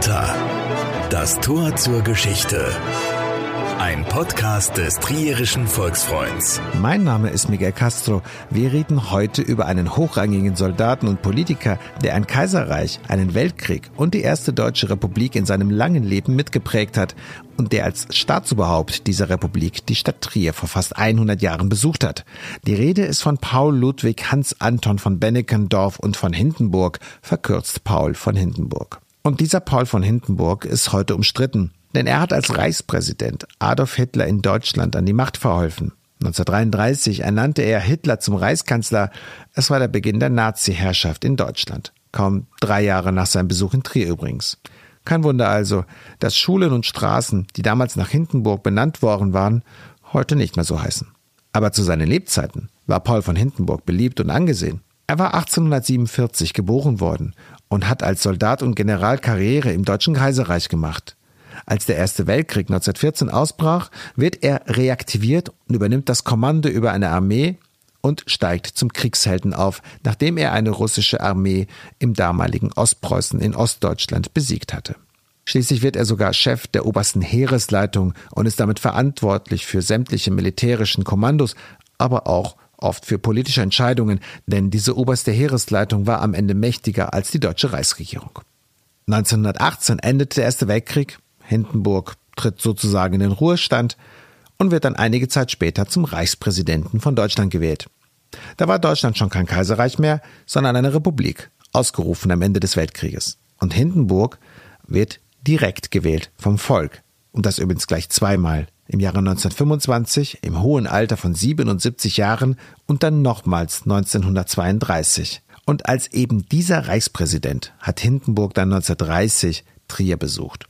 Theater. Das Tor zur Geschichte. Ein Podcast des Trierischen Volksfreunds. Mein Name ist Miguel Castro. Wir reden heute über einen hochrangigen Soldaten und Politiker, der ein Kaiserreich, einen Weltkrieg und die erste deutsche Republik in seinem langen Leben mitgeprägt hat und der als Staatsoberhaupt dieser Republik die Stadt Trier vor fast 100 Jahren besucht hat. Die Rede ist von Paul Ludwig Hans Anton von Benneckendorf und von Hindenburg, verkürzt Paul von Hindenburg. Und dieser Paul von Hindenburg ist heute umstritten. Denn er hat als Reichspräsident Adolf Hitler in Deutschland an die Macht verholfen. 1933 ernannte er Hitler zum Reichskanzler. Es war der Beginn der Nazi-Herrschaft in Deutschland. Kaum drei Jahre nach seinem Besuch in Trier übrigens. Kein Wunder also, dass Schulen und Straßen, die damals nach Hindenburg benannt worden waren, heute nicht mehr so heißen. Aber zu seinen Lebzeiten war Paul von Hindenburg beliebt und angesehen. Er war 1847 geboren worden und hat als Soldat und General Karriere im Deutschen Kaiserreich gemacht. Als der Erste Weltkrieg 1914 ausbrach, wird er reaktiviert und übernimmt das Kommando über eine Armee und steigt zum Kriegshelden auf, nachdem er eine russische Armee im damaligen Ostpreußen in Ostdeutschland besiegt hatte. Schließlich wird er sogar Chef der obersten Heeresleitung und ist damit verantwortlich für sämtliche militärischen Kommandos, aber auch oft für politische Entscheidungen, denn diese oberste Heeresleitung war am Ende mächtiger als die deutsche Reichsregierung. 1918 endete der Erste Weltkrieg Hindenburg tritt sozusagen in den Ruhestand und wird dann einige Zeit später zum Reichspräsidenten von Deutschland gewählt. Da war Deutschland schon kein Kaiserreich mehr, sondern eine Republik, ausgerufen am Ende des Weltkrieges. Und Hindenburg wird direkt gewählt vom Volk. Und das übrigens gleich zweimal. Im Jahre 1925 im hohen Alter von 77 Jahren und dann nochmals 1932. Und als eben dieser Reichspräsident hat Hindenburg dann 1930 Trier besucht.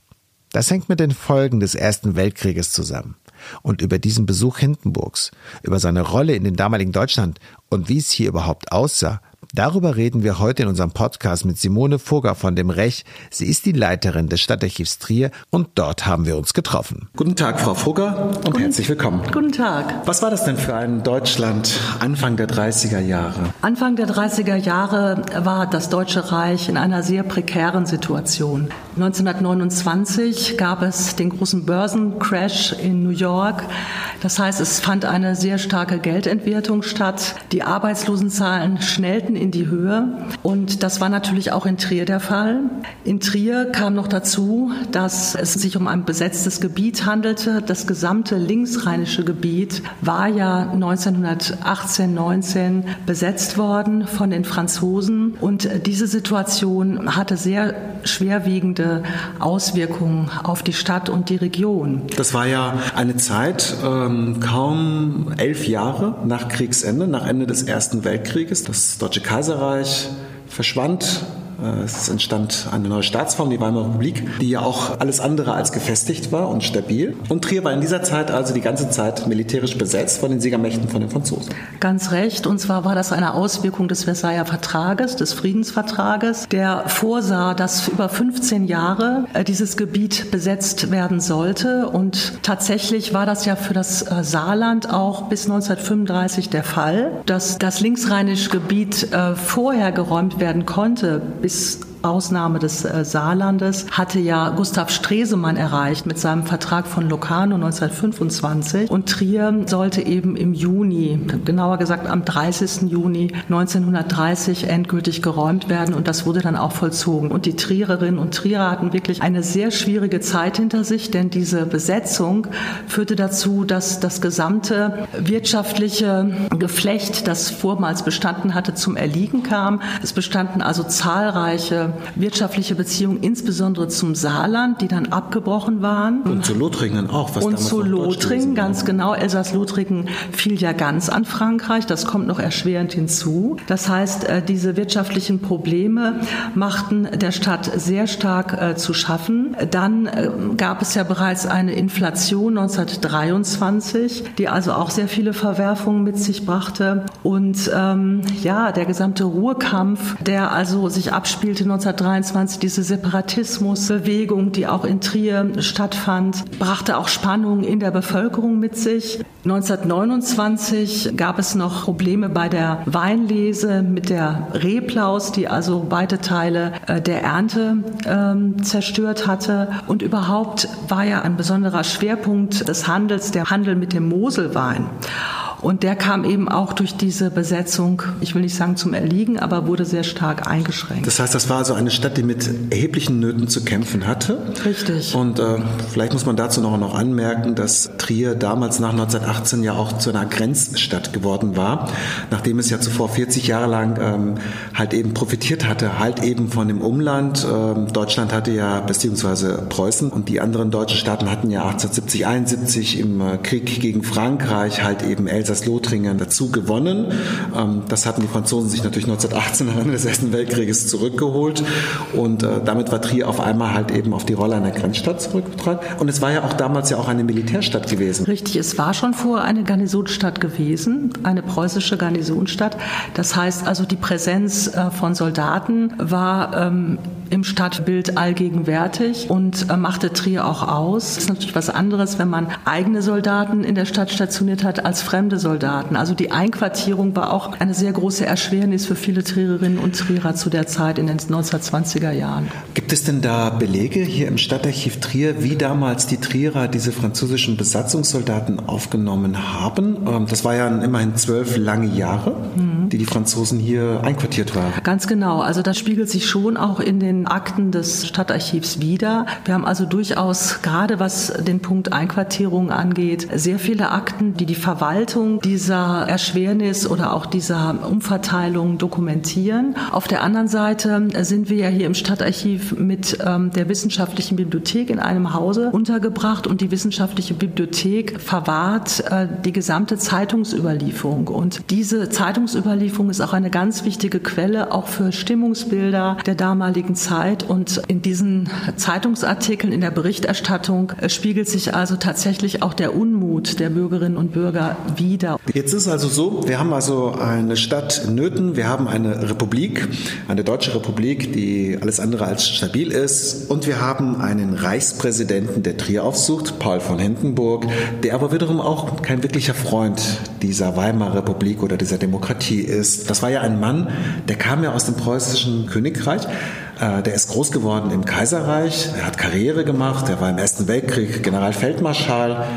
Das hängt mit den Folgen des Ersten Weltkrieges zusammen. Und über diesen Besuch Hindenburgs, über seine Rolle in den damaligen Deutschland und wie es hier überhaupt aussah, Darüber reden wir heute in unserem Podcast mit Simone Fugger von dem Rech. Sie ist die Leiterin des Stadtarchivs Trier und dort haben wir uns getroffen. Guten Tag, Frau Fugger und Guten, herzlich willkommen. Guten Tag. Was war das denn für ein Deutschland Anfang der 30er Jahre? Anfang der 30er Jahre war das Deutsche Reich in einer sehr prekären Situation. 1929 gab es den großen Börsencrash in New York. Das heißt, es fand eine sehr starke Geldentwertung statt. Die Arbeitslosenzahlen schnellten in die Höhe. Und das war natürlich auch in Trier der Fall. In Trier kam noch dazu, dass es sich um ein besetztes Gebiet handelte. Das gesamte linksrheinische Gebiet war ja 1918, 19 besetzt worden von den Franzosen. Und diese Situation hatte sehr schwerwiegende Auswirkungen auf die Stadt und die Region. Das war ja eine Zeit, ähm, kaum elf Jahre nach Kriegsende, nach Ende des Ersten Weltkrieges. Das Deutsche Kaiserreich verschwand es entstand eine neue Staatsform, die Weimarer Republik, die ja auch alles andere als gefestigt war und stabil. Und Trier war in dieser Zeit also die ganze Zeit militärisch besetzt von den Siegermächten, von den Franzosen. Ganz recht. Und zwar war das eine Auswirkung des Versailler Vertrages, des Friedensvertrages, der vorsah, dass über 15 Jahre äh, dieses Gebiet besetzt werden sollte. Und tatsächlich war das ja für das äh, Saarland auch bis 1935 der Fall, dass das linksrheinische Gebiet vorher geräumt werden konnte, bis bis Ausnahme des äh, Saarlandes hatte ja Gustav Stresemann erreicht mit seinem Vertrag von Locarno 1925 und Trier sollte eben im Juni, genauer gesagt am 30. Juni 1930 endgültig geräumt werden und das wurde dann auch vollzogen. Und die Triererinnen und Trierer hatten wirklich eine sehr schwierige Zeit hinter sich, denn diese Besetzung führte dazu, dass das gesamte wirtschaftliche Geflecht, das vormals bestanden hatte, zum Erliegen kam. Es bestanden also zahlreiche wirtschaftliche Beziehungen, insbesondere zum Saarland, die dann abgebrochen waren. Und zu Lothringen auch. Was Und zu Lothringen, ganz genau. Elsass-Lothringen fiel ja ganz an Frankreich. Das kommt noch erschwerend hinzu. Das heißt, äh, diese wirtschaftlichen Probleme machten der Stadt sehr stark äh, zu schaffen. Dann äh, gab es ja bereits eine Inflation 1923, die also auch sehr viele Verwerfungen mit sich brachte. Und ähm, ja, der gesamte Ruhrkampf, der also sich abspielte 19 1923 diese Separatismusbewegung, die auch in Trier stattfand, brachte auch Spannungen in der Bevölkerung mit sich. 1929 gab es noch Probleme bei der Weinlese mit der Reblaus, die also weite Teile äh, der Ernte ähm, zerstört hatte. Und überhaupt war ja ein besonderer Schwerpunkt des Handels der Handel mit dem Moselwein. Und der kam eben auch durch diese Besetzung, ich will nicht sagen zum Erliegen, aber wurde sehr stark eingeschränkt. Das heißt, das war also eine Stadt, die mit erheblichen Nöten zu kämpfen hatte. Richtig. Und äh, vielleicht muss man dazu noch, noch anmerken, dass Trier damals nach 1918 ja auch zu einer Grenzstadt geworden war, nachdem es ja zuvor 40 Jahre lang ähm, halt eben profitiert hatte, halt eben von dem Umland. Ähm, Deutschland hatte ja, beziehungsweise Preußen und die anderen deutschen Staaten hatten ja 1870, 71 im äh, Krieg gegen Frankreich halt eben Elsass Elsass-Lothringen dazu gewonnen. Ähm, das hatten die Franzosen sich natürlich 1918 am Ende des Ersten Weltkrieges zurückgeholt und äh, damit war Trier auf einmal halt eben auf die Rolle einer Grenzstadt zurückgetragen. Und es war ja auch damals ja auch eine Militärstadt gewesen. Richtig, es war schon vorher eine Garnisonstadt gewesen, eine preußische Garnisonstadt. Das heißt also, die Präsenz äh, von Soldaten war ähm, im Stadtbild allgegenwärtig und äh, machte Trier auch aus. Das ist natürlich was anderes, wenn man eigene Soldaten in der Stadt stationiert hat als fremde Soldaten. Also die Einquartierung war auch eine sehr große Erschwernis für viele Triererinnen und Trierer zu der Zeit in den 1920er Jahren. Gibt es denn da Belege hier im Stadtarchiv Trier, wie damals die Trierer diese französischen Besatzungssoldaten aufgenommen haben? Ähm, das war ja immerhin zwölf lange Jahre, mhm. die die Franzosen hier einquartiert waren. Ganz genau. Also das spiegelt sich schon auch in den Akten des Stadtarchivs wieder. Wir haben also durchaus, gerade was den Punkt Einquartierung angeht, sehr viele Akten, die die Verwaltung dieser Erschwernis oder auch dieser Umverteilung dokumentieren. Auf der anderen Seite sind wir ja hier im Stadtarchiv mit ähm, der wissenschaftlichen Bibliothek in einem Hause untergebracht und die wissenschaftliche Bibliothek verwahrt äh, die gesamte Zeitungsüberlieferung. Und diese Zeitungsüberlieferung ist auch eine ganz wichtige Quelle, auch für Stimmungsbilder der damaligen Zeit. Zeit. Und in diesen Zeitungsartikeln, in der Berichterstattung äh, spiegelt sich also tatsächlich auch der Unmut der Bürgerinnen und Bürger wider. Jetzt ist also so, wir haben also eine Stadt in Nöten, wir haben eine Republik, eine deutsche Republik, die alles andere als stabil ist. Und wir haben einen Reichspräsidenten, der Trier aufsucht, Paul von Hindenburg, der aber wiederum auch kein wirklicher Freund dieser Weimarer Republik oder dieser Demokratie ist. Das war ja ein Mann, der kam ja aus dem preußischen Königreich, der ist groß geworden im Kaiserreich, er hat Karriere gemacht, er war im Ersten Weltkrieg Generalfeldmarschall.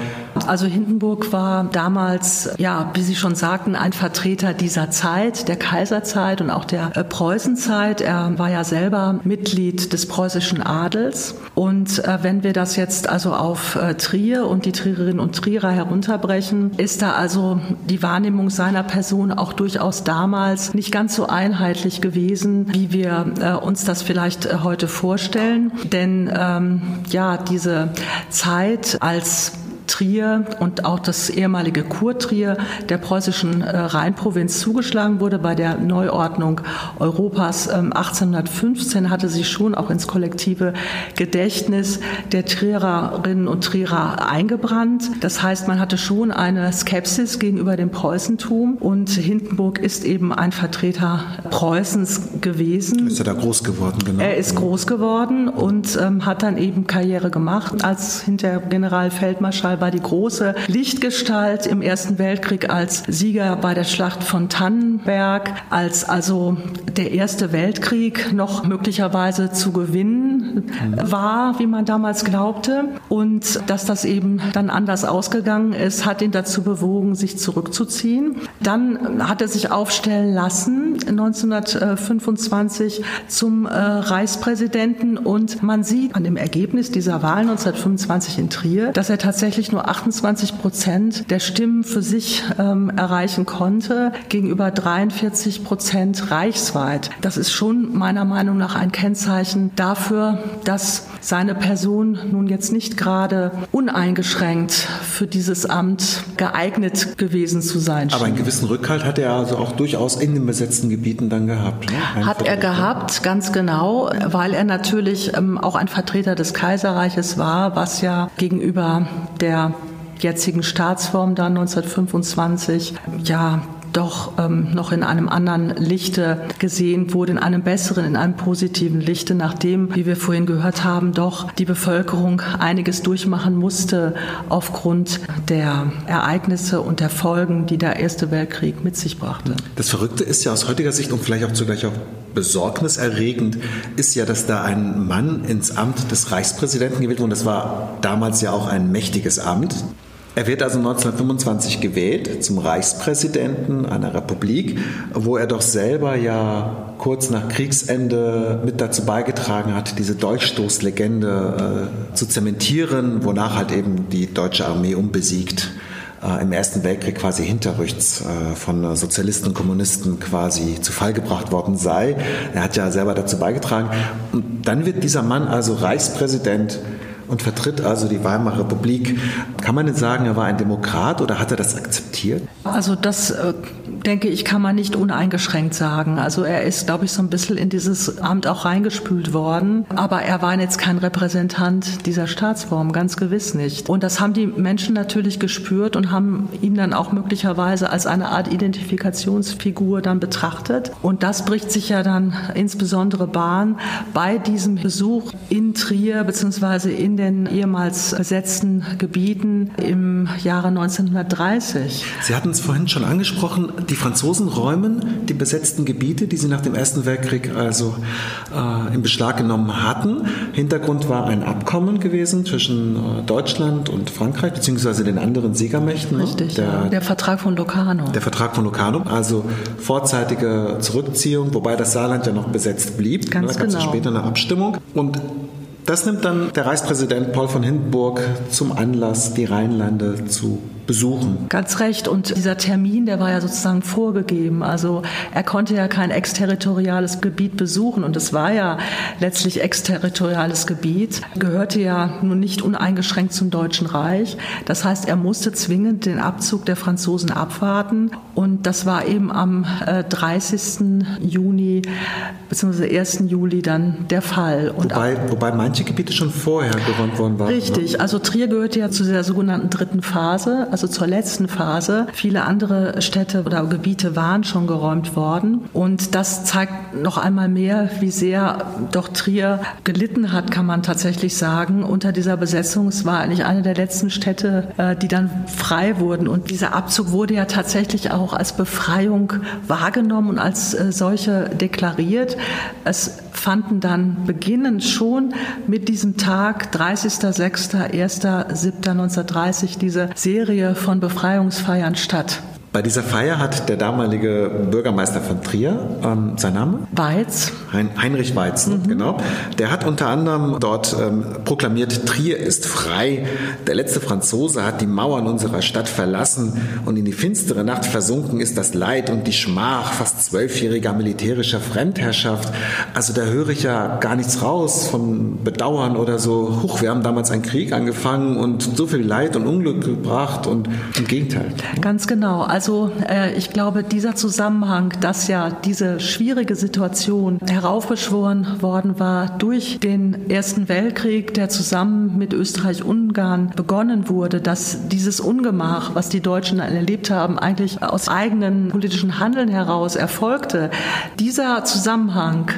Also Hindenburg war damals, ja, wie Sie schon sagten, ein Vertreter dieser Zeit, der Kaiserzeit und auch der äh, Preußenzeit. Er war ja selber Mitglied des preußischen Adels. Und äh, wenn wir das jetzt also auf Trier und die Triererinnen und Trierer herunterbrechen, ist da also die Wahrnehmung seiner Person auch durchaus damals nicht ganz so einheitlich gewesen, wie wir uns das vielleicht äh, heute vorstellen. Denn ähm, ja, diese Zeit als Trier und auch das ehemalige Kurtrier der preußischen äh, Rheinprovinz zugeschlagen wurde. Bei der Neuordnung Europas 1815 ähm, hatte sich schon auch ins kollektive Gedächtnis der Triererinnen und Trierer eingebrannt. Das heißt, man hatte schon eine Skepsis gegenüber dem Preußentum und Hindenburg ist eben ein Vertreter Preußens gewesen. Ist er da groß geworden, genau? Er ist groß geworden und ähm, hat dann eben Karriere gemacht als hinter Generalfeldmarschall war die große Lichtgestalt im Ersten Weltkrieg als Sieger bei der Schlacht von Tannenberg, als also der Erste Weltkrieg noch möglicherweise zu gewinnen war, wie man damals glaubte. Und dass das eben dann anders ausgegangen ist, hat ihn dazu bewogen, sich zurückzuziehen. Dann hat er sich aufstellen lassen 1925 zum äh, Reichspräsidenten und man sieht an dem Ergebnis dieser Wahl 1925 in Trier, dass er tatsächlich nur 28 Prozent der Stimmen für sich ähm, erreichen konnte, gegenüber 43 Prozent reichsweit. Das ist schon meiner Meinung nach ein Kennzeichen dafür, dass seine Person nun jetzt nicht gerade uneingeschränkt für dieses Amt geeignet gewesen zu sein. Aber einen gewissen Rückhalt hat er also auch durchaus in den besetzten Gebieten dann gehabt. Ne? Hat er gehabt, ganz genau, weil er natürlich ähm, auch ein Vertreter des Kaiserreiches war, was ja gegenüber der jetzigen Staatsform dann 1925 ja doch ähm, noch in einem anderen Lichte gesehen wurde, in einem besseren, in einem positiven Lichte, nachdem, wie wir vorhin gehört haben, doch die Bevölkerung einiges durchmachen musste aufgrund der Ereignisse und der Folgen, die der Erste Weltkrieg mit sich brachte. Das Verrückte ist ja aus heutiger Sicht und vielleicht auch zugleich auch besorgniserregend, ist ja, dass da ein Mann ins Amt des Reichspräsidenten gewählt wurde. Das war damals ja auch ein mächtiges Amt. Er wird also 1925 gewählt zum Reichspräsidenten einer Republik, wo er doch selber ja kurz nach Kriegsende mit dazu beigetragen hat, diese Dolchstoßlegende äh, zu zementieren, wonach halt eben die deutsche Armee unbesiegt äh, im Ersten Weltkrieg quasi hinterrücks äh, von Sozialisten und Kommunisten quasi zu Fall gebracht worden sei. Er hat ja selber dazu beigetragen. Und dann wird dieser Mann also Reichspräsident und vertritt also die Weimarer Republik. Kann man denn sagen, er war ein Demokrat oder hat er das akzeptiert? Also das äh, denke ich, kann man nicht uneingeschränkt sagen. Also er ist, glaube ich, so ein bisschen in dieses Amt auch reingespült worden. Aber er war jetzt kein Repräsentant dieser Staatsform, ganz gewiss nicht. Und das haben die Menschen natürlich gespürt und haben ihn dann auch möglicherweise als eine Art Identifikationsfigur dann betrachtet. Und das bricht sich ja dann insbesondere Bahn bei diesem Besuch in Trier beziehungsweise in den ehemals besetzten Gebieten im Jahre 1930. Sie hatten es vorhin schon angesprochen, die Franzosen räumen die besetzten Gebiete, die sie nach dem Ersten Weltkrieg also äh, in Beschlag genommen hatten. Hintergrund war ein Abkommen gewesen zwischen äh, Deutschland und Frankreich, beziehungsweise den anderen Siegermächten. Ne? Richtig, der, ja. der Vertrag von Locarno. Der Vertrag von Locarno, also vorzeitige Zurückziehung, wobei das Saarland ja noch besetzt blieb. Ganz da gab es genau. später eine Abstimmung. Und das nimmt dann der Reichspräsident Paul von Hindenburg zum Anlass, die Rheinlande zu besuchen. Ganz recht. Und dieser Termin, der war ja sozusagen vorgegeben. Also er konnte ja kein exterritoriales Gebiet besuchen. Und es war ja letztlich exterritoriales Gebiet, gehörte ja nun nicht uneingeschränkt zum Deutschen Reich. Das heißt, er musste zwingend den Abzug der Franzosen abwarten. Und das war eben am 30. Äh, Juni bzw. 1. Juli dann der Fall. Und wobei, wobei manche Gebiete schon vorher geräumt worden waren. Richtig. Ne? Also Trier gehörte ja zu der sogenannten dritten Phase also zur letzten Phase. Viele andere Städte oder Gebiete waren schon geräumt worden. Und das zeigt noch einmal mehr, wie sehr doch Trier gelitten hat, kann man tatsächlich sagen, unter dieser Besetzung. Es war eigentlich eine der letzten Städte, äh, die dann frei wurden. Und dieser Abzug wurde ja tatsächlich auch als Befreiung wahrgenommen und als äh, solche deklariert. Es fanden dann beginnend schon mit diesem Tag 30.06.01.07.1930 diese Serie von Befreiungsfeiern statt. Bei dieser Feier hat der damalige Bürgermeister von Trier, ähm, sein Name? Weiz. Hein Heinrich Weizen, mhm. genau. Der hat unter anderem dort ähm, proklamiert, Trier ist frei. Der letzte Franzose hat die Mauern unserer Stadt verlassen und in die finstere Nacht versunken ist das Leid und die Schmach fast zwölfjähriger militärischer Fremdherrschaft. Also da höre ich ja gar nichts raus von Bedauern oder so. Huch, wir haben damals einen Krieg angefangen und so viel Leid und Unglück gebracht und im Gegenteil. Ganz genau. Also also äh, ich glaube, dieser Zusammenhang, dass ja diese schwierige Situation heraufbeschworen worden war durch den Ersten Weltkrieg, der zusammen mit Österreich-Ungarn begonnen wurde, dass dieses Ungemach, was die Deutschen erlebt haben, eigentlich aus eigenen politischen Handeln heraus erfolgte. Dieser Zusammenhang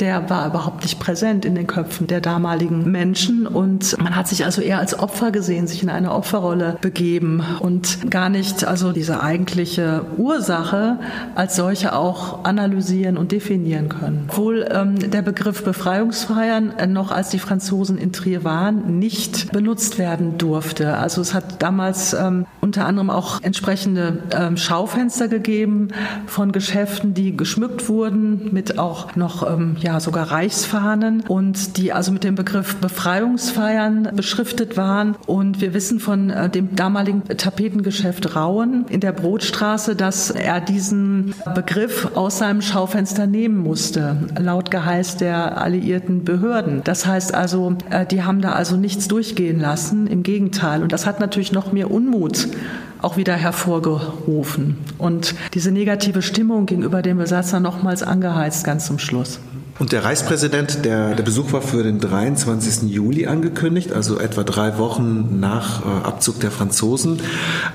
der war überhaupt nicht präsent in den Köpfen der damaligen Menschen und man hat sich also eher als Opfer gesehen, sich in eine Opferrolle begeben und gar nicht also diese eigentliche Ursache als solche auch analysieren und definieren können. Obwohl ähm, der Begriff Befreiungsfeiern äh, noch als die Franzosen in Trier waren, nicht benutzt werden durfte. Also es hat damals ähm, unter anderem auch entsprechende ähm, Schaufenster gegeben von Geschäften, die geschmückt wurden mit auch noch ähm, ja, ja sogar Reichsfahnen und die also mit dem Begriff Befreiungsfeiern beschriftet waren. Und wir wissen von äh, dem damaligen Tapetengeschäft Rauen in der Brotstraße, dass er diesen Begriff aus seinem Schaufenster nehmen musste, laut Geheiß der alliierten Behörden. Das heißt also, äh, die haben da also nichts durchgehen lassen, im Gegenteil. Und das hat natürlich noch mehr Unmut auch wieder hervorgerufen und diese negative Stimmung gegenüber dem Besatzer nochmals angeheizt ganz zum Schluss. Und der Reichspräsident, der, der Besuch war für den 23. Juli angekündigt, also etwa drei Wochen nach äh, Abzug der Franzosen.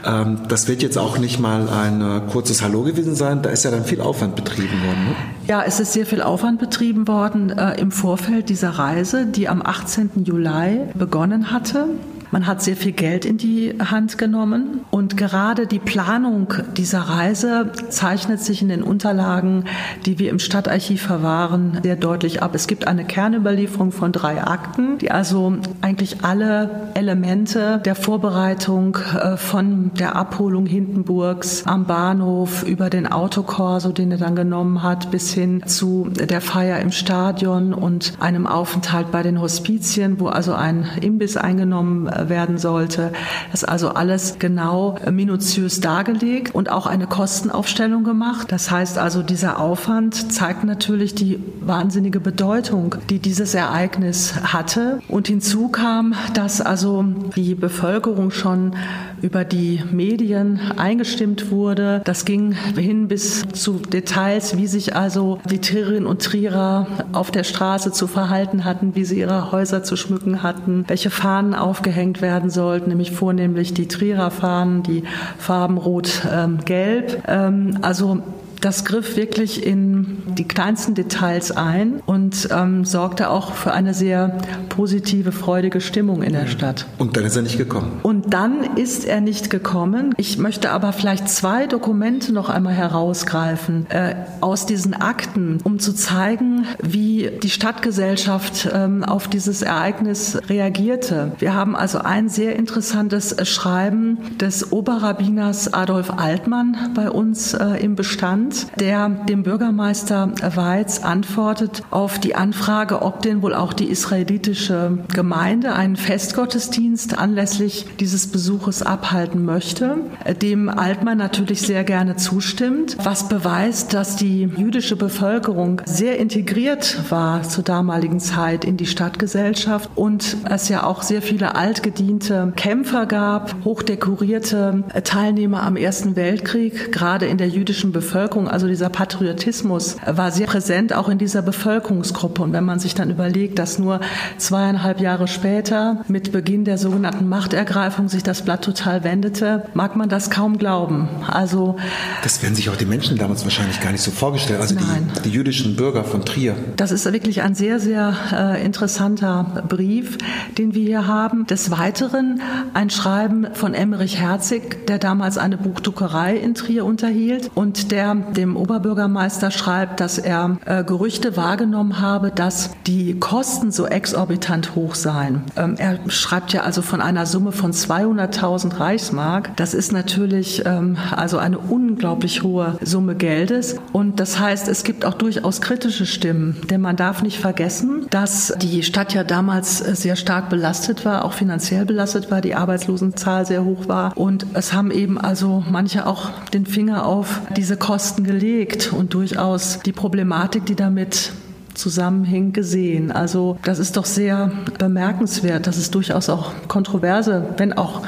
Ähm, das wird jetzt auch nicht mal ein äh, kurzes Hallo gewesen sein. Da ist ja dann viel Aufwand betrieben worden. Ne? Ja, es ist sehr viel Aufwand betrieben worden äh, im Vorfeld dieser Reise, die am 18. Juli begonnen hatte. Man hat sehr viel Geld in die Hand genommen und gerade die Planung dieser Reise zeichnet sich in den Unterlagen, die wir im Stadtarchiv verwahren, sehr deutlich ab. Es gibt eine Kernüberlieferung von drei Akten, die also eigentlich alle Elemente der Vorbereitung äh, von der Abholung Hindenburgs am Bahnhof über den Autokorso, den er dann genommen hat, bis hin zu der Feier im Stadion und einem Aufenthalt bei den Hospizien, wo also ein Imbiss eingenommen äh, werden sollte. Das ist also alles genau äh, minutiös dargelegt und auch eine Kostenaufstellung gemacht. Das heißt also, dieser Aufwand zeigt natürlich die wahnsinnige Bedeutung, die dieses Ereignis hatte. Und hinzu kam, dass also die Bevölkerung schon über die Medien eingestimmt wurde. Das ging hin bis zu Details, wie sich also die Triererinnen und Trierer auf der Straße zu verhalten hatten, wie sie ihre Häuser zu schmücken hatten, welche Fahnen aufgehängt werden sollten, nämlich vornehmlich die Trierer Fahnen, die Farben rot-gelb. Ähm, ähm, also das griff wirklich in die kleinsten Details ein und ähm, sorgte auch für eine sehr positive, freudige Stimmung in der Stadt. Und dann ist er nicht gekommen. Und dann ist er nicht gekommen. Ich möchte aber vielleicht zwei Dokumente noch einmal herausgreifen äh, aus diesen Akten, um zu zeigen, wie die Stadtgesellschaft ähm, auf dieses Ereignis reagierte. Wir haben also ein sehr interessantes Schreiben des Oberrabbiners Adolf Altmann bei uns äh, im Bestand der dem Bürgermeister Weiz antwortet auf die Anfrage, ob denn wohl auch die israelitische Gemeinde einen Festgottesdienst anlässlich dieses Besuches abhalten möchte, dem Altmann natürlich sehr gerne zustimmt, was beweist, dass die jüdische Bevölkerung sehr integriert war zur damaligen Zeit in die Stadtgesellschaft und es ja auch sehr viele altgediente Kämpfer gab, hochdekorierte Teilnehmer am Ersten Weltkrieg, gerade in der jüdischen Bevölkerung Bevölkerung, also dieser Patriotismus war sehr präsent auch in dieser Bevölkerungsgruppe. Und wenn man sich dann überlegt, dass nur zweieinhalb Jahre später mit Beginn der sogenannten Machtergreifung sich das Blatt total wendete, mag man das kaum glauben. Also das werden sich auch die Menschen damals wahrscheinlich gar nicht so vorgestellt. Also nein. Die, die jüdischen Bürger von Trier. Das ist wirklich ein sehr, sehr äh, interessanter Brief, den wir hier haben. Des Weiteren ein Schreiben von Emmerich Herzig, der damals eine Buchdruckerei in Trier unterhielt und der dem Oberbürgermeister schreibt, dass er äh, Gerüchte wahrgenommen habe, dass die Kosten so exorbitant hoch seien. Ähm, er schreibt ja also von einer Summe von 200.000 Reichsmark. Das ist natürlich ähm, also eine unglaublich hohe Summe Geldes. Und das heißt, es gibt auch durchaus kritische Stimmen, denn man darf nicht vergessen, dass die Stadt ja damals sehr stark belastet war, auch finanziell belastet war, die Arbeitslosenzahl sehr hoch war. Und es haben eben also manche auch den Finger auf diese Kosten gelegt und durchaus die Problematik, die damit zusammenhängt, gesehen. Also das ist doch sehr bemerkenswert, dass es durchaus auch kontroverse, wenn auch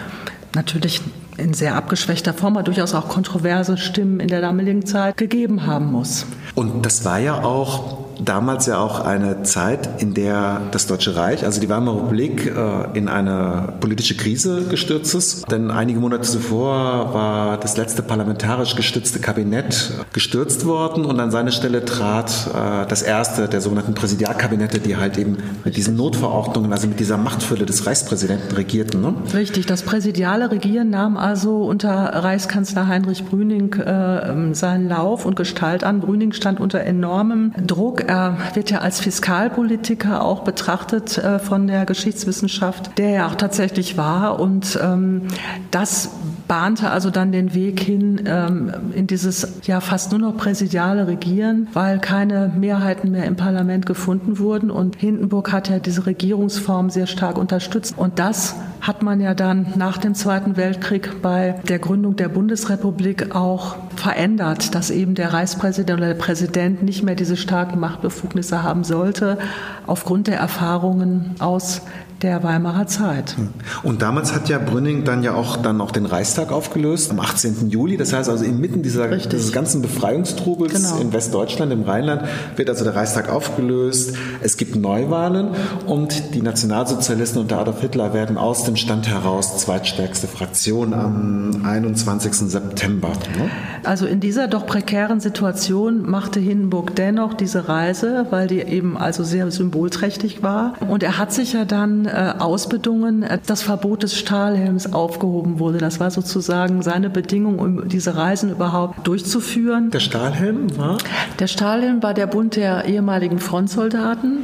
natürlich in sehr abgeschwächter Form, aber durchaus auch kontroverse Stimmen in der damaligen Zeit gegeben haben muss. Und das war ja auch damals ja auch eine Zeit, in der das Deutsche Reich, also die Weimarer Republik, äh, in eine politische Krise gestürzt ist. Denn einige Monate zuvor war das letzte parlamentarisch gestützte Kabinett gestürzt worden und an seine Stelle trat äh, das erste der sogenannten Präsidialkabinette, die halt eben mit diesen Notverordnungen, also mit dieser Machtfülle des Reichspräsidenten regierten. Ne? Richtig, das präsidiale Regieren nahm also unter Reichskanzler Heinrich Brüning äh, seinen Lauf und Gestalt an. Brüning stand unter enormem Druck er wird ja als Fiskalpolitiker auch betrachtet äh, von der Geschichtswissenschaft, der ja auch tatsächlich war. Und ähm, das bahnte also dann den Weg hin ähm, in dieses ja fast nur noch präsidiale Regieren, weil keine Mehrheiten mehr im Parlament gefunden wurden. Und Hindenburg hat ja diese Regierungsform sehr stark unterstützt. Und das hat man ja dann nach dem Zweiten Weltkrieg bei der Gründung der Bundesrepublik auch verändert, dass eben der Reichspräsident oder der Präsident nicht mehr diese starken Machtbefugnisse haben sollte, aufgrund der Erfahrungen aus der Weimarer Zeit. Hm. Und damals hat ja Brünning dann ja auch dann auch den Reichstag aufgelöst am 18. Juli. Das heißt also inmitten dieser, dieses ganzen Befreiungstrubels genau. in Westdeutschland, im Rheinland, wird also der Reichstag aufgelöst. Es gibt Neuwahlen und die Nationalsozialisten unter Adolf Hitler werden aus dem Stand heraus zweitstärkste Fraktion am 21. September. Ne? Also in dieser doch prekären Situation machte Hindenburg dennoch diese Reise, weil die eben also sehr symbolträchtig war. Und er hat sich ja dann äh, ausbedungen, äh, das Verbot des Stahlhelms aufgehoben wurde. Das war sozusagen seine Bedingung, um diese Reisen überhaupt durchzuführen. Der Stahlhelm war? Der Stahlhelm war der Bund der ehemaligen Frontsoldaten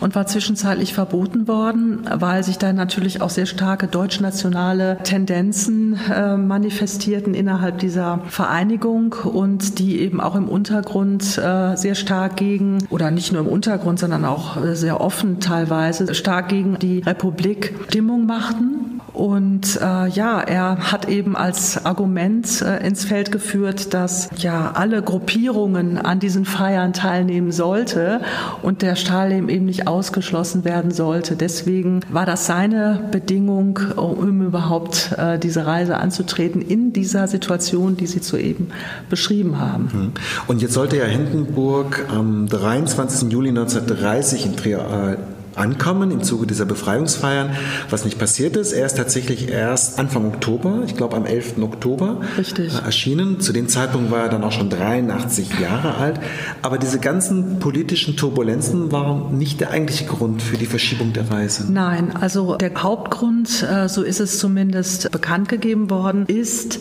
und war zwischenzeitlich verboten worden, weil sich da natürlich auch sehr starke deutschnationale Tendenzen äh, manifestierten innerhalb dieser Vereinigung und die eben auch im Untergrund äh, sehr stark gegen, oder nicht nur im Untergrund, sondern auch sehr offen teilweise, stark gegen die Republik Stimmung machten. Und äh, ja, er hat eben als Argument äh, ins Feld geführt, dass ja alle Gruppierungen an diesen Feiern teilnehmen sollte und der Stahlhelm eben nicht ausgeschlossen werden sollte. Deswegen war das seine Bedingung, um überhaupt äh, diese Reise anzutreten in dieser Situation, die Sie soeben beschrieben haben. Mhm. Und jetzt sollte ja Hindenburg am 23. Juli 1930 in Trier ankommen im Zuge dieser Befreiungsfeiern. Was nicht passiert ist, er ist tatsächlich erst Anfang Oktober, ich glaube am 11. Oktober Richtig. Äh, erschienen. Zu dem Zeitpunkt war er dann auch schon 83 Jahre alt. Aber diese ganzen politischen Turbulenzen waren nicht der eigentliche Grund für die Verschiebung der Reise. Nein, also der Hauptgrund, äh, so ist es zumindest bekannt gegeben worden, ist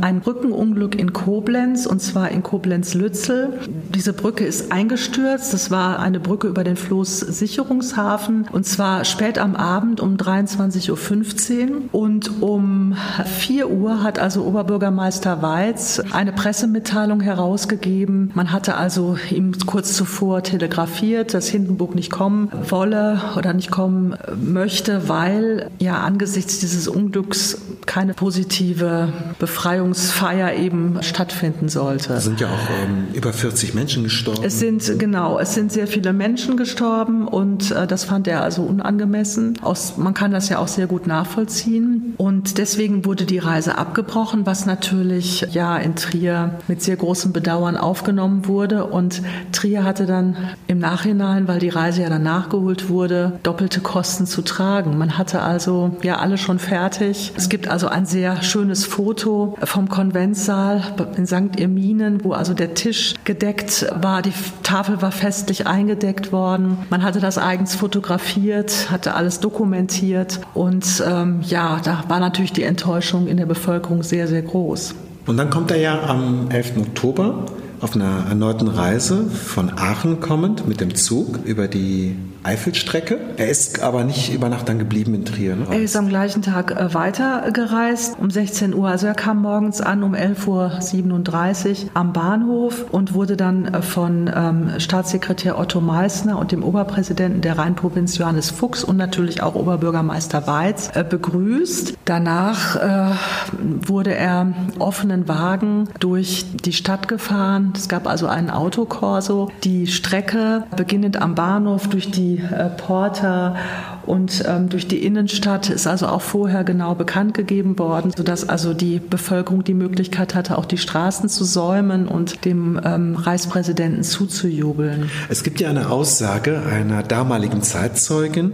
ein Brückenunglück in Koblenz und zwar in Koblenz-Lützel. Diese Brücke ist eingestürzt. Das war eine Brücke über den Floß Sicherungshafen Flughafen und zwar spät am Abend um 23.15 Uhr und um 4 Uhr hat also Oberbürgermeister Weiz eine Pressemitteilung herausgegeben. Man hatte also ihm kurz zuvor telegrafiert, dass Hindenburg nicht kommen wolle oder nicht kommen möchte, weil ja angesichts dieses Unglücks keine positive Befreiungsfeier eben stattfinden sollte. Es sind ja auch ähm, über 40 Menschen gestorben. Es sind genau, es sind sehr viele Menschen gestorben und äh, das das fand er also unangemessen. Aus, man kann das ja auch sehr gut nachvollziehen. Und deswegen wurde die Reise abgebrochen, was natürlich ja in Trier mit sehr großem Bedauern aufgenommen wurde. Und Trier hatte dann im Nachhinein, weil die Reise ja dann nachgeholt wurde, doppelte Kosten zu tragen. Man hatte also ja alle schon fertig. Es gibt also ein sehr schönes Foto vom Konventssaal in St. Irminen, wo also der Tisch gedeckt war, die Tafel war festlich eingedeckt worden. Man hatte das eigens fotografiert fotografiert, hatte alles dokumentiert und ähm, ja, da war natürlich die Enttäuschung in der Bevölkerung sehr, sehr groß. Und dann kommt er ja am 11. Oktober auf einer erneuten Reise von Aachen kommend mit dem Zug über die Eifelstrecke. Er ist aber nicht über Nacht dann geblieben in Trier. Ne? Er ist am gleichen Tag äh, weitergereist um 16 Uhr. Also er kam morgens an um 11.37 Uhr am Bahnhof und wurde dann äh, von ähm, Staatssekretär Otto Meissner und dem Oberpräsidenten der Rheinprovinz Johannes Fuchs und natürlich auch Oberbürgermeister Weiz äh, begrüßt. Danach äh, wurde er offenen Wagen durch die Stadt gefahren. Es gab also einen Autokorso. Die Strecke beginnend am Bahnhof durch die äh, Porter und ähm, durch die Innenstadt ist also auch vorher genau bekannt gegeben worden, sodass also die Bevölkerung die Möglichkeit hatte, auch die Straßen zu säumen und dem ähm, Reichspräsidenten zuzujubeln. Es gibt ja eine Aussage einer damaligen Zeitzeugin,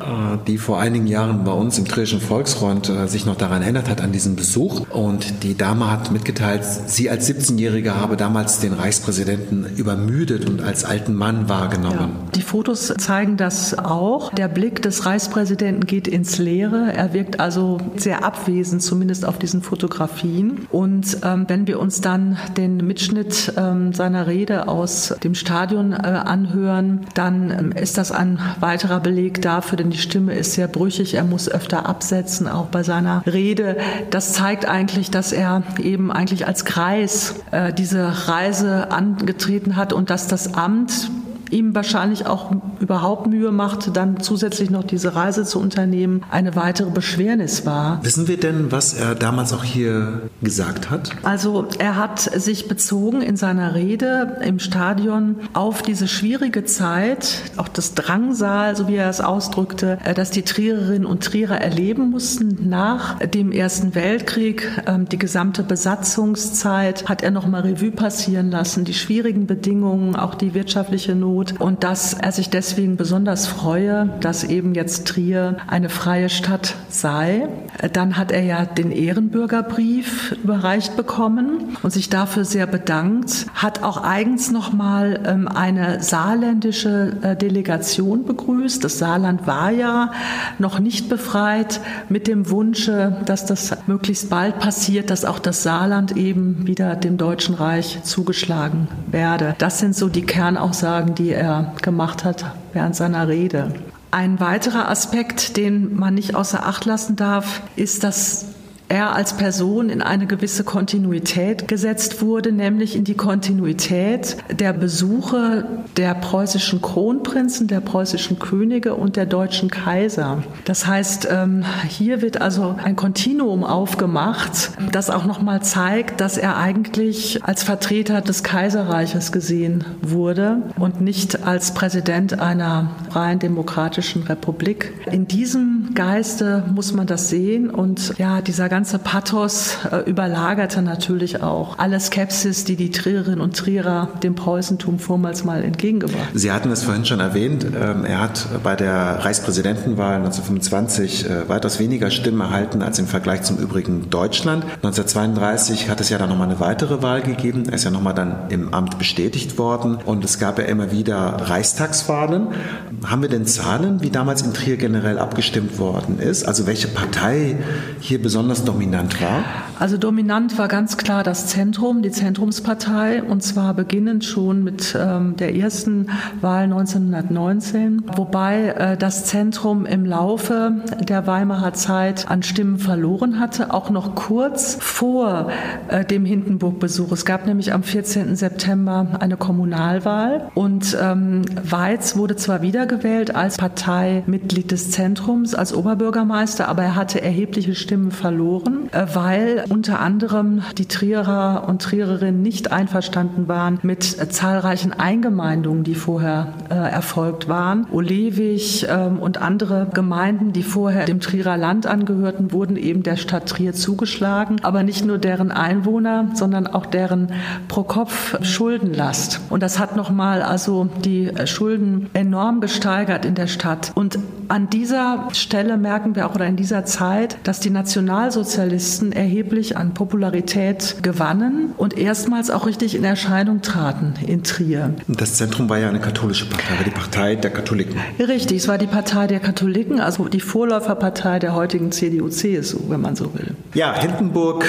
äh, die vor einigen Jahren bei uns im Trierischen Volksfreund äh, sich noch daran erinnert hat, an diesen Besuch. Und die Dame hat mitgeteilt, sie als 17-Jährige habe damals den Reichspräsidenten übermüdet und als alten Mann wahrgenommen. Ja. Die Fotos zeigen das auch. Der Blick des Reichspräsidenten geht ins Leere. Er wirkt also sehr abwesend, zumindest auf diesen Fotografien. Und ähm, wenn wir uns dann den Mitschnitt ähm, seiner Rede aus dem Stadion äh, anhören, dann ähm, ist das ein weiterer Beleg dafür, denn die Stimme ist sehr brüchig. Er muss öfter absetzen, auch bei seiner Rede. Das zeigt eigentlich, dass er eben eigentlich als Kreis äh, diese Reise angetreten hat und dass das Amt ihm wahrscheinlich auch überhaupt Mühe machte, dann zusätzlich noch diese Reise zu unternehmen, eine weitere Beschwernis war. Wissen wir denn, was er damals auch hier gesagt hat? Also er hat sich bezogen in seiner Rede im Stadion auf diese schwierige Zeit, auch das Drangsal, so wie er es ausdrückte, äh, dass die Triererinnen und Trierer erleben mussten nach dem Ersten Weltkrieg. Ähm, die gesamte Besatzungszeit hat er noch mal Revue passieren lassen, die schwierigen Bedingungen, auch die wirtschaftliche Not und dass er sich deswegen besonders freue, dass eben jetzt Trier eine freie Stadt sei. Dann hat er ja den Ehrenbürgerbrief überreicht bekommen und sich dafür sehr bedankt, hat auch eigens noch mal ähm, eine saarländische äh, Delegation begrüßt. Das Saarland war ja noch nicht befreit mit dem Wunsche, dass das möglichst bald passiert, dass auch das Saarland eben wieder dem Deutschen Reich zugeschlagen werde. Das sind so die Kernaussagen, die er gemacht hat während seiner Rede. Ein weiterer Aspekt, den man nicht außer Acht lassen darf, ist, dass er als Person in eine gewisse Kontinuität gesetzt wurde, nämlich in die Kontinuität der Besuche der preußischen Kronprinzen, der preußischen Könige und der deutschen Kaiser. Das heißt, ähm, hier wird also ein Kontinuum aufgemacht, das auch nochmal zeigt, dass er eigentlich als Vertreter des Kaiserreiches gesehen wurde und nicht als Präsident einer freien demokratischen Republik. In diesem Geiste muss man das sehen und ja, dieser ganze Pathos äh, überlagerte natürlich auch alle Skepsis, die die Triererinnen und Trierer dem Preußentum vormals mal entgegengebracht. Sie hatten es vorhin schon erwähnt, ähm, er hat bei der Reichspräsidentenwahl 1925 äh, weitaus weniger Stimmen erhalten als im Vergleich zum übrigen Deutschland. 1932 hat es ja dann nochmal eine weitere Wahl gegeben. Er ist ja nochmal dann im Amt bestätigt worden und es gab ja immer wieder Reichstagswahlen. Haben wir denn Zahlen, wie damals in Trier generell abgestimmt worden ist? Also welche Partei hier besonders dominant war? Also dominant war ganz klar das Zentrum, die Zentrumspartei, und zwar beginnend schon mit ähm, der ersten Wahl 1919, wobei äh, das Zentrum im Laufe der Weimarer Zeit an Stimmen verloren hatte, auch noch kurz vor äh, dem Hindenburg-Besuch. Es gab nämlich am 14. September eine Kommunalwahl und ähm, Weiz wurde zwar wiedergewählt als Parteimitglied des Zentrums, als Oberbürgermeister, aber er hatte erhebliche Stimmen verloren verloren, äh, weil unter anderem die Trierer und Triererinnen nicht einverstanden waren mit äh, zahlreichen Eingemeindungen, die vorher äh, erfolgt waren. Olewig ähm, und andere Gemeinden, die vorher dem Trierer Land angehörten, wurden eben der Stadt Trier zugeschlagen, aber nicht nur deren Einwohner, sondern auch deren pro Kopf Schuldenlast. Und das hat nochmal also die Schulden enorm gesteigert in der Stadt. Und an dieser Stelle merken wir auch oder in dieser Zeit, dass die Nationalsozialisten erheblich an Popularität gewannen und erstmals auch richtig in Erscheinung traten in Trier. Das Zentrum war ja eine katholische Partei, die Partei der Katholiken. Richtig, es war die Partei der Katholiken, also die Vorläuferpartei der heutigen CDU-CSU, wenn man so will. Ja, Hindenburg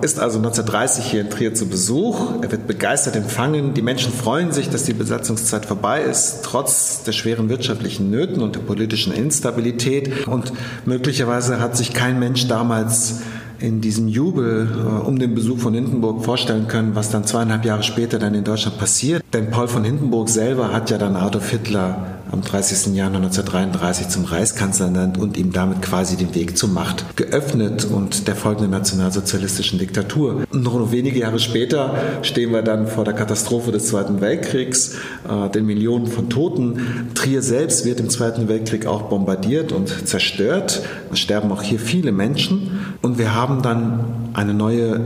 ist also 1930 hier in Trier zu Besuch. Er wird begeistert empfangen. Die Menschen freuen sich, dass die Besatzungszeit vorbei ist, trotz der schweren wirtschaftlichen Nöten und der politischen Instabilität. Und möglicherweise hat sich kein Mensch damals in diesem Jubel äh, um den Besuch von Hindenburg vorstellen können, was dann zweieinhalb Jahre später dann in Deutschland passiert. Denn Paul von Hindenburg selber hat ja dann Adolf Hitler am 30. Januar 1933 zum Reichskanzler ernannt und ihm damit quasi den Weg zur Macht geöffnet und der folgenden nationalsozialistischen Diktatur. Noch nur wenige Jahre später stehen wir dann vor der Katastrophe des Zweiten Weltkriegs, äh, den Millionen von Toten. Trier selbst wird im Zweiten Weltkrieg auch bombardiert und zerstört. Es sterben auch hier viele Menschen und wir haben haben dann eine neue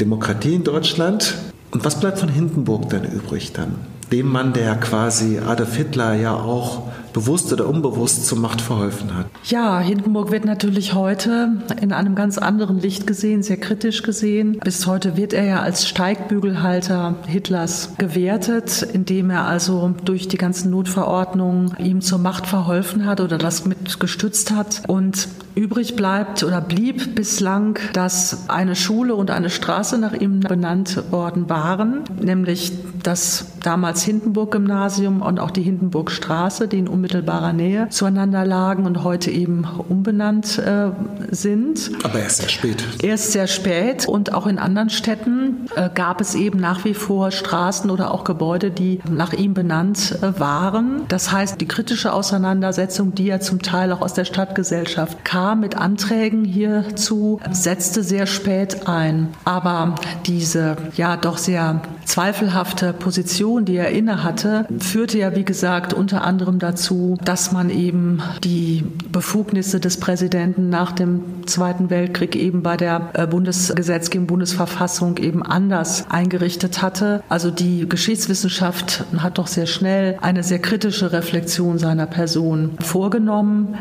Demokratie in Deutschland. Und was bleibt von Hindenburg dann übrig dann? Dem Mann, der quasi Adolf Hitler ja auch bewusst oder unbewusst zur Macht verholfen hat. Ja, Hindenburg wird natürlich heute in einem ganz anderen Licht gesehen, sehr kritisch gesehen. Bis heute wird er ja als Steigbügelhalter Hitlers gewertet, indem er also durch die ganzen Notverordnungen ihm zur Macht verholfen hat oder das mit gestützt hat. Und übrig bleibt oder blieb bislang, dass eine Schule und eine Straße nach ihm benannt worden waren, nämlich das damals Hindenburg-Gymnasium und auch die Hindenburgstraße, die um unmittelbarer Nähe zueinander lagen und heute eben umbenannt äh, sind. Aber erst sehr spät. Erst sehr spät und auch in anderen Städten äh, gab es eben nach wie vor Straßen oder auch Gebäude, die nach ihm benannt äh, waren. Das heißt, die kritische Auseinandersetzung, die ja zum Teil auch aus der Stadtgesellschaft kam mit Anträgen hierzu, setzte sehr spät ein. Aber diese ja doch sehr zweifelhafte Position, die er innehatte, führte ja, wie gesagt, unter anderem dazu, dass man eben die Befugnisse des Präsidenten nach dem Zweiten Weltkrieg eben bei der äh, Bundesgesetzgebung, Bundesverfassung eben anders eingerichtet hatte. Also die Geschichtswissenschaft hat doch sehr schnell eine sehr kritische Reflexion seiner Person vorgenommen,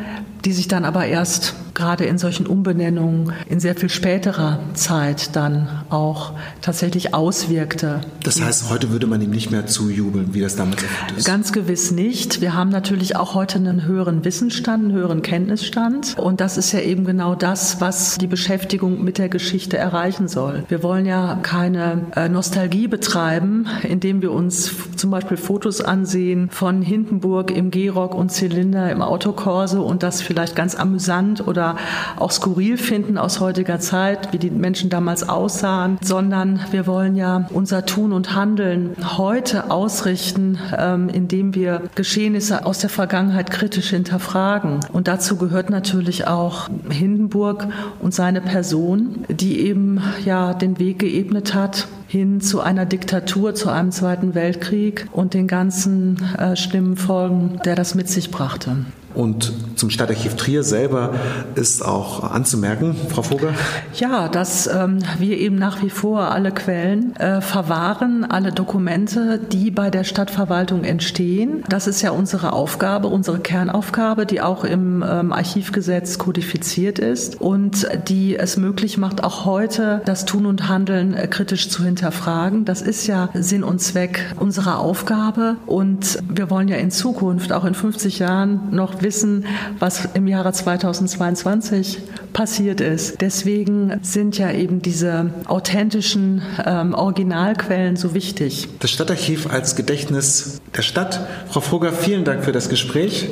die sich dann aber erst gerade in solchen Umbenennungen in sehr viel späterer Zeit dann auch tatsächlich auswirkte. Das heißt, heute würde man ihm nicht mehr zujubeln, wie das damals erfolgt ist? Ganz gewiss nicht. Wir haben natürlich auch heute einen höheren Wissensstand, einen höheren Kenntnisstand. Und das ist ja eben genau das, was die Beschäftigung mit der Geschichte erreichen soll. Wir wollen ja keine äh, Nostalgie betreiben, indem wir uns zum Beispiel Fotos ansehen von Hindenburg im Gehrock und Zylinder im Autokorse und das vielleicht ganz amüsant oder auch skurril finden aus heutiger Zeit, wie die Menschen damals aussahen, sondern wir wollen ja unser Tun und Handeln heute ausrichten, ähm, indem wir Geschehnisse aus der Vergangenheit kritisch hinterfragen. Und dazu gehört natürlich auch Hindenburg und seine Person, die eben ja den Weg geebnet hat hin zu einer Diktatur, zu einem Zweiten Weltkrieg und den ganzen äh, schlimmen Folgen, der das mit sich brachte. Und zum Stadtarchiv Trier selber ist auch anzumerken, Frau Vogel? Ja, dass ähm, wir eben nach wie vor alle Quellen äh, verwahren, alle Dokumente, die bei der Stadtverwaltung entstehen. Das ist ja unsere Aufgabe, unsere Kernaufgabe, die auch im ähm, Archivgesetz kodifiziert ist und die es möglich macht, auch heute das Tun und Handeln äh, kritisch zu hinterfragen. Das ist ja Sinn und Zweck unserer Aufgabe und wir wollen ja in Zukunft, auch in 50 Jahren, noch wissen, was im Jahre 2022 passiert ist. Deswegen sind ja eben diese authentischen ähm, Originalquellen so wichtig. Das Stadtarchiv als Gedächtnis der Stadt. Frau Froger, vielen Dank für das Gespräch.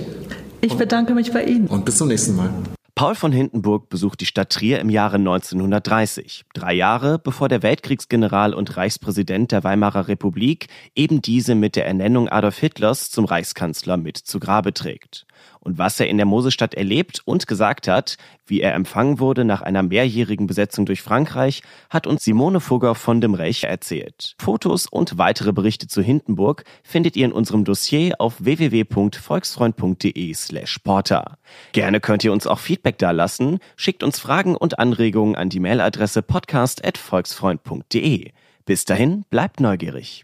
Ich bedanke mich bei Ihnen. Und bis zum nächsten Mal. Paul von Hindenburg besucht die Stadt Trier im Jahre 1930, drei Jahre bevor der Weltkriegsgeneral und Reichspräsident der Weimarer Republik eben diese mit der Ernennung Adolf Hitlers zum Reichskanzler mit zu Grabe trägt und was er in der Mosestadt erlebt und gesagt hat, wie er empfangen wurde nach einer mehrjährigen Besetzung durch Frankreich, hat uns Simone Fugger von dem Reich erzählt. Fotos und weitere Berichte zu Hindenburg findet ihr in unserem Dossier auf www.volksfreund.de slash porter. Gerne könnt ihr uns auch Feedback dalassen, schickt uns Fragen und Anregungen an die Mailadresse podcast.volksfreund.de. Bis dahin, bleibt neugierig.